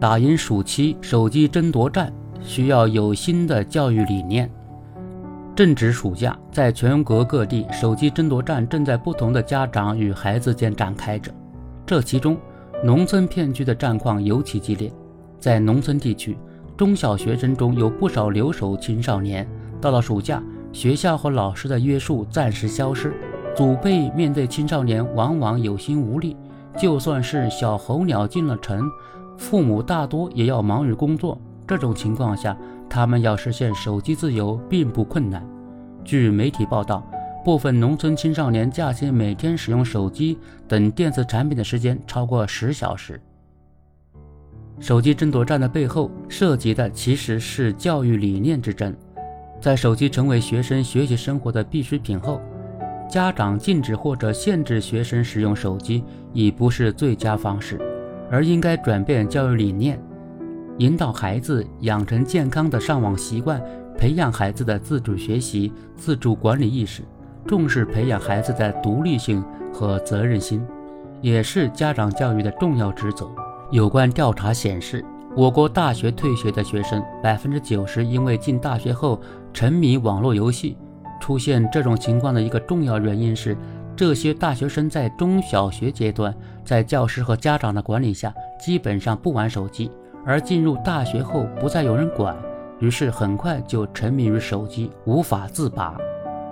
打赢暑期手机争夺战需要有新的教育理念。正值暑假，在全国各地，手机争夺战正在不同的家长与孩子间展开着。这其中，农村片区的战况尤其激烈。在农村地区，中小学生中有不少留守青少年。到了暑假，学校和老师的约束暂时消失，祖辈面对青少年往往有心无力。就算是小候鸟进了城，父母大多也要忙于工作。这种情况下，他们要实现手机自由并不困难。据媒体报道，部分农村青少年假期每天使用手机等电子产品的时间超过十小时。手机争夺战的背后涉及的其实是教育理念之争。在手机成为学生学习生活的必需品后，家长禁止或者限制学生使用手机已不是最佳方式，而应该转变教育理念。引导孩子养成健康的上网习惯，培养孩子的自主学习、自主管理意识，重视培养孩子的独立性和责任心，也是家长教育的重要职责。有关调查显示，我国大学退学的学生百分之九十因为进大学后沉迷网络游戏。出现这种情况的一个重要原因是，这些大学生在中小学阶段，在教师和家长的管理下，基本上不玩手机。而进入大学后不再有人管，于是很快就沉迷于手机，无法自拔。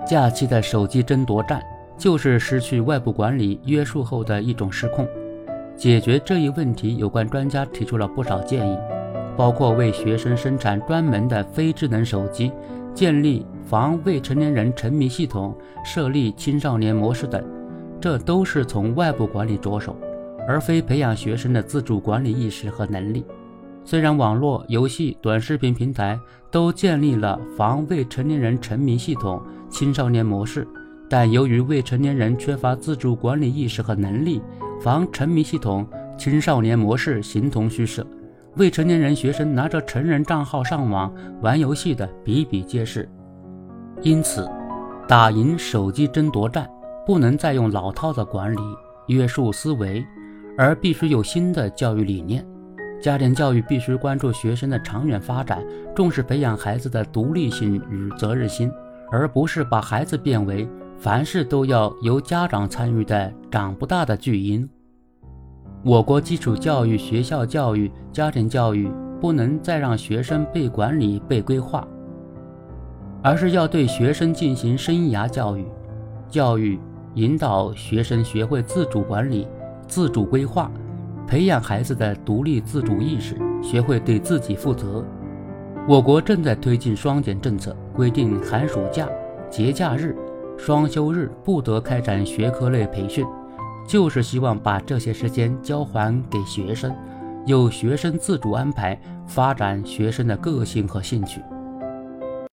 假期的手机争夺战就是失去外部管理约束后的一种失控。解决这一问题，有关专家提出了不少建议，包括为学生生产专门的非智能手机，建立防未成年人沉迷系统，设立青少年模式等。这都是从外部管理着手，而非培养学生的自主管理意识和能力。虽然网络游戏、短视频平台都建立了防未成年人沉迷系统、青少年模式，但由于未成年人缺乏自主管理意识和能力，防沉迷系统、青少年模式形同虚设。未成年人学生拿着成人账号上网玩游戏的比比皆是。因此，打赢手机争夺战，不能再用老套的管理约束思维，而必须有新的教育理念。家庭教育必须关注学生的长远发展，重视培养孩子的独立性与责任心，而不是把孩子变为凡事都要由家长参与的长不大的巨婴。我国基础教育、学校教育、家庭教育不能再让学生被管理、被规划，而是要对学生进行生涯教育，教育引导学生学会自主管理、自主规划。培养孩子的独立自主意识，学会对自己负责。我国正在推进双减政策，规定寒暑假、节假日、双休日不得开展学科类培训，就是希望把这些时间交还给学生，由学生自主安排发展学生的个性和兴趣。